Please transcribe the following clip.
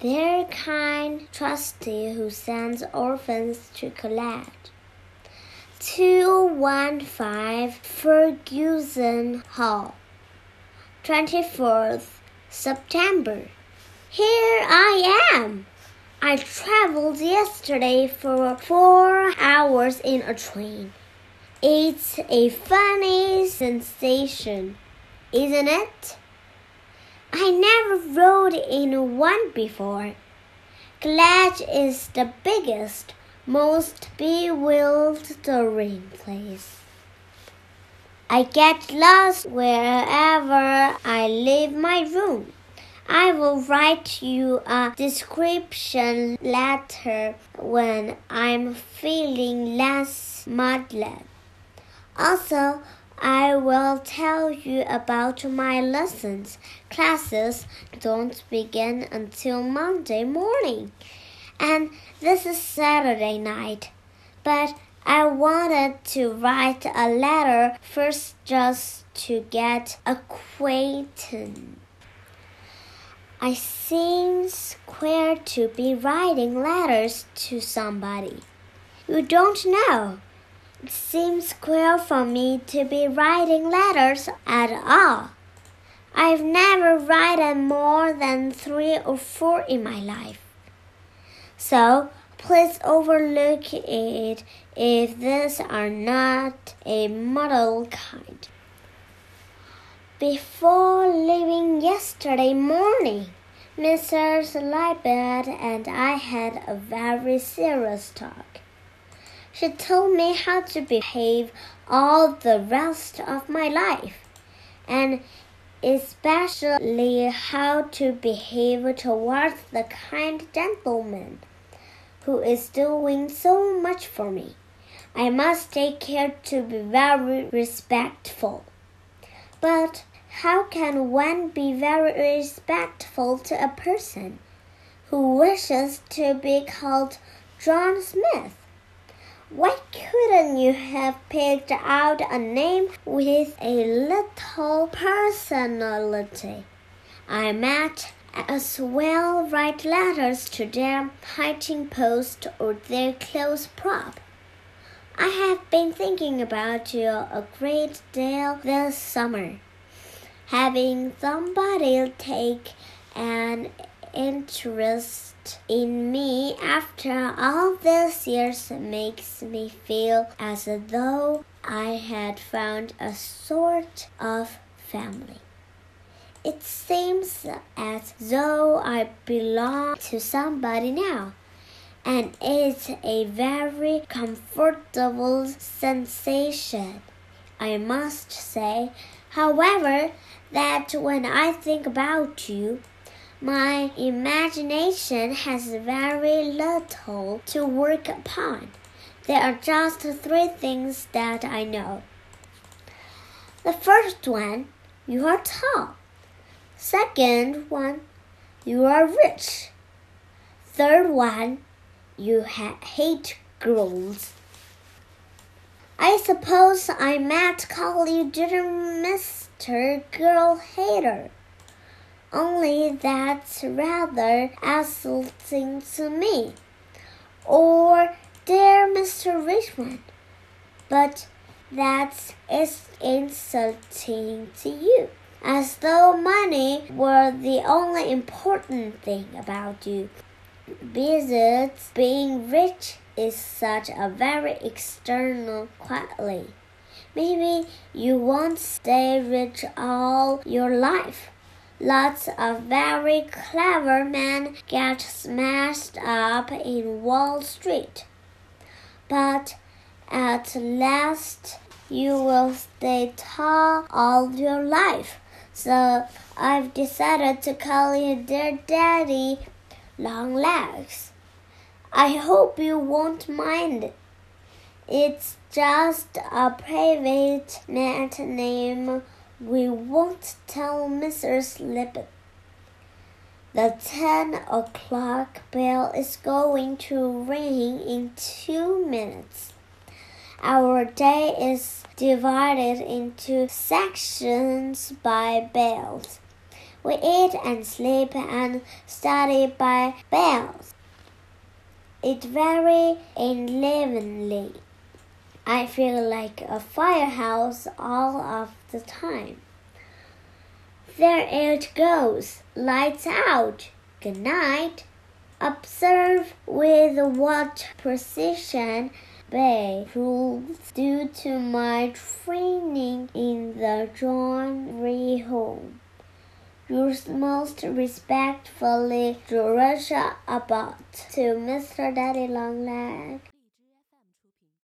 their kind trustee who sends orphans to collect. 215 Fergussen Hall, 24th September. Here I am. I traveled yesterday for four hours in a train. It's a funny sensation, isn't it? I never rode in one before. Gledge is the biggest, most bewildering place. I get lost wherever I leave my room. I will write you a description letter when I'm feeling less muddled. Also, I will tell you about my lessons. Classes don't begin until Monday morning. And this is Saturday night. But I wanted to write a letter first just to get acquainted. I seems queer to be writing letters to somebody. You don't know. It seems queer for me to be writing letters at all. I've never written more than three or four in my life. So please overlook it if these are not a model kind. Before leaving yesterday morning, Mrs. Lippett and I had a very serious talk. She told me how to behave all the rest of my life, and especially how to behave towards the kind gentleman who is doing so much for me. I must take care to be very respectful. But how can one be very respectful to a person who wishes to be called John Smith? Why couldn't you have picked out a name with a little personality? I might as well write letters to their hiding post or their clothes prop. I have been thinking about you a great deal this summer. Having somebody take an interest in me after all these years makes me feel as though I had found a sort of family. It seems as though I belong to somebody now, and it's a very comfortable sensation. I must say, however, that when I think about you, my imagination has very little to work upon. There are just three things that I know. The first one, you are tall. Second one, you are rich. Third one, you ha- hate girls. I suppose I might call you dear Mr. Girl Hater only that's rather insulting to me. Or, dear Mr. Richmond, but that's insulting to you. As though money were the only important thing about you. Besides, being rich is such a very external quality. Maybe you won't stay rich all your life. Lots of very clever men get smashed up in Wall Street. But at last you will stay tall all your life. So I've decided to call you dear daddy long legs. I hope you won't mind. It's just a private name we won't tell Mrs. Lippett. The ten o'clock bell is going to ring in two minutes. Our day is divided into sections by bells. We eat and sleep and study by bells. It's very enlivening. I feel like a firehouse all of the time. There it goes. Lights out. Good night. Observe with what precision Bay rules due to my training in the John home. Yours most respectfully, Jerusha Abbott. To Mr. Daddy Longleg.